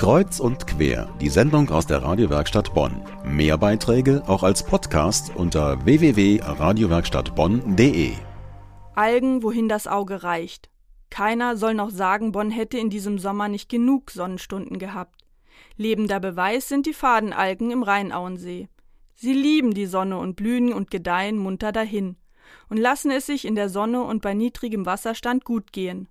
Kreuz und quer, die Sendung aus der Radiowerkstatt Bonn. Mehr Beiträge auch als Podcast unter www.radiowerkstattbonn.de. Algen, wohin das Auge reicht. Keiner soll noch sagen, Bonn hätte in diesem Sommer nicht genug Sonnenstunden gehabt. Lebender Beweis sind die Fadenalgen im Rheinauensee. Sie lieben die Sonne und blühen und gedeihen munter dahin und lassen es sich in der Sonne und bei niedrigem Wasserstand gut gehen.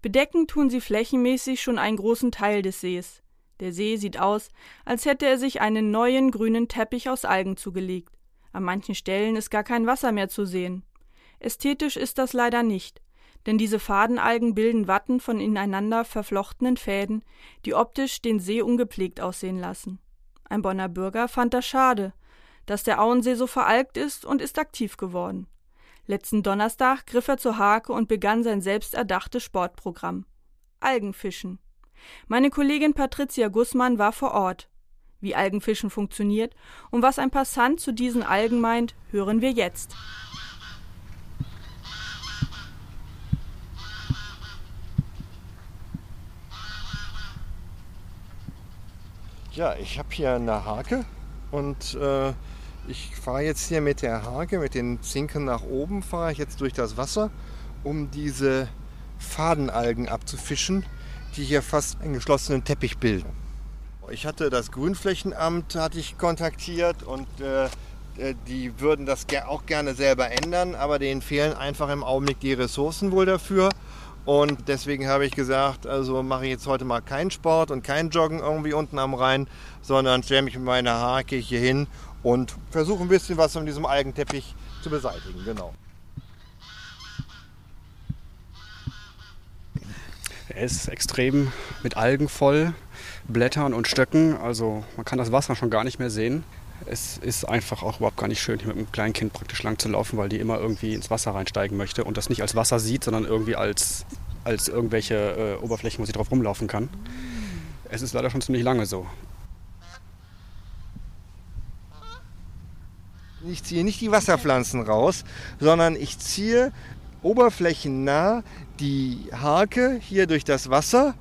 Bedecken tun sie flächenmäßig schon einen großen Teil des Sees. Der See sieht aus, als hätte er sich einen neuen grünen Teppich aus Algen zugelegt. An manchen Stellen ist gar kein Wasser mehr zu sehen. Ästhetisch ist das leider nicht, denn diese Fadenalgen bilden Watten von ineinander verflochtenen Fäden, die optisch den See ungepflegt aussehen lassen. Ein Bonner Bürger fand das schade, dass der Auensee so veralgt ist und ist aktiv geworden. Letzten Donnerstag griff er zur Hake und begann sein selbst erdachtes Sportprogramm. Algenfischen. Meine Kollegin Patricia Gussmann war vor Ort. Wie Algenfischen funktioniert und was ein Passant zu diesen Algen meint, hören wir jetzt. Ja, ich habe hier eine Hake und äh, ich fahre jetzt hier mit der Hake, mit den Zinken nach oben, fahre ich jetzt durch das Wasser, um diese Fadenalgen abzufischen, die hier fast einen geschlossenen Teppich bilden. Ich hatte das Grünflächenamt hatte ich kontaktiert und äh, äh die würden das auch gerne selber ändern, aber denen fehlen einfach im Augenblick die Ressourcen wohl dafür. Und deswegen habe ich gesagt, also mache ich jetzt heute mal keinen Sport und kein Joggen irgendwie unten am Rhein, sondern stelle mich mit meiner Hake hier hin und versuche ein bisschen was von diesem Algenteppich zu beseitigen. Genau. Er ist extrem mit Algen voll, Blättern und Stöcken. Also man kann das Wasser schon gar nicht mehr sehen. Es ist einfach auch überhaupt gar nicht schön, hier mit einem kleinen Kind praktisch lang zu laufen, weil die immer irgendwie ins Wasser reinsteigen möchte und das nicht als Wasser sieht, sondern irgendwie als, als irgendwelche äh, Oberflächen, wo sie drauf rumlaufen kann. Es ist leider schon ziemlich lange so. Ich ziehe nicht die Wasserpflanzen raus, sondern ich ziehe oberflächennah die Hake hier durch das Wasser,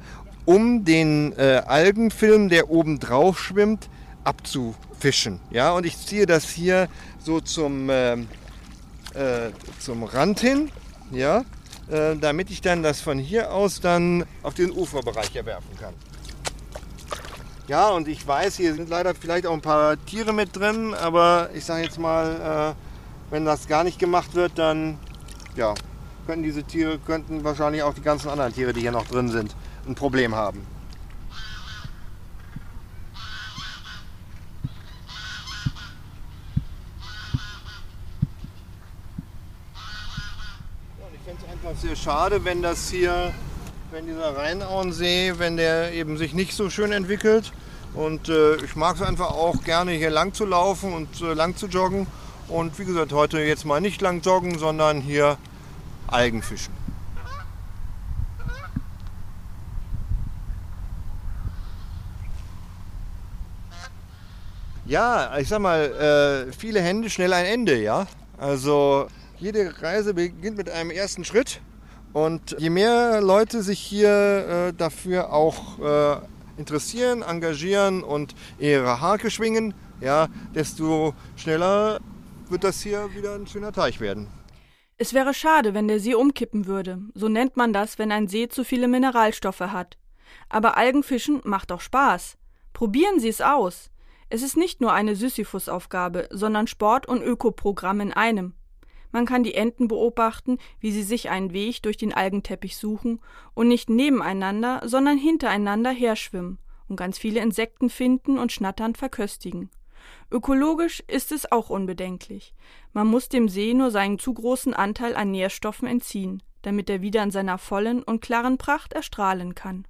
um den äh, Algenfilm, der oben drauf schwimmt, abzufischen. Ja, und ich ziehe das hier so zum, äh, äh, zum Rand hin, ja, äh, damit ich dann das von hier aus dann auf den Uferbereich erwerfen kann. Ja, und ich weiß, hier sind leider vielleicht auch ein paar Tiere mit drin, aber ich sage jetzt mal, äh, wenn das gar nicht gemacht wird, dann ja, könnten diese Tiere, könnten wahrscheinlich auch die ganzen anderen Tiere, die hier noch drin sind, ein Problem haben. Einfach sehr schade, wenn das hier wenn dieser Rheinauensee, wenn der eben sich nicht so schön entwickelt. Und äh, ich mag es einfach auch gerne hier lang zu laufen und äh, lang zu joggen. Und wie gesagt, heute jetzt mal nicht lang joggen, sondern hier Algen fischen. Ja, ich sag mal, äh, viele Hände, schnell ein Ende, ja. Also jede Reise beginnt mit einem ersten Schritt und je mehr Leute sich hier äh, dafür auch äh, interessieren, engagieren und ihre Hake schwingen, ja, desto schneller wird das hier wieder ein schöner Teich werden. Es wäre schade, wenn der See umkippen würde. So nennt man das, wenn ein See zu viele Mineralstoffe hat. Aber Algenfischen macht doch Spaß. Probieren Sie es aus. Es ist nicht nur eine Sisyphus-Aufgabe, sondern Sport und Ökoprogramm in einem. Man kann die Enten beobachten, wie sie sich einen Weg durch den Algenteppich suchen und nicht nebeneinander, sondern hintereinander herschwimmen und ganz viele Insekten finden und schnatternd verköstigen. Ökologisch ist es auch unbedenklich. Man muss dem See nur seinen zu großen Anteil an Nährstoffen entziehen, damit er wieder in seiner vollen und klaren Pracht erstrahlen kann.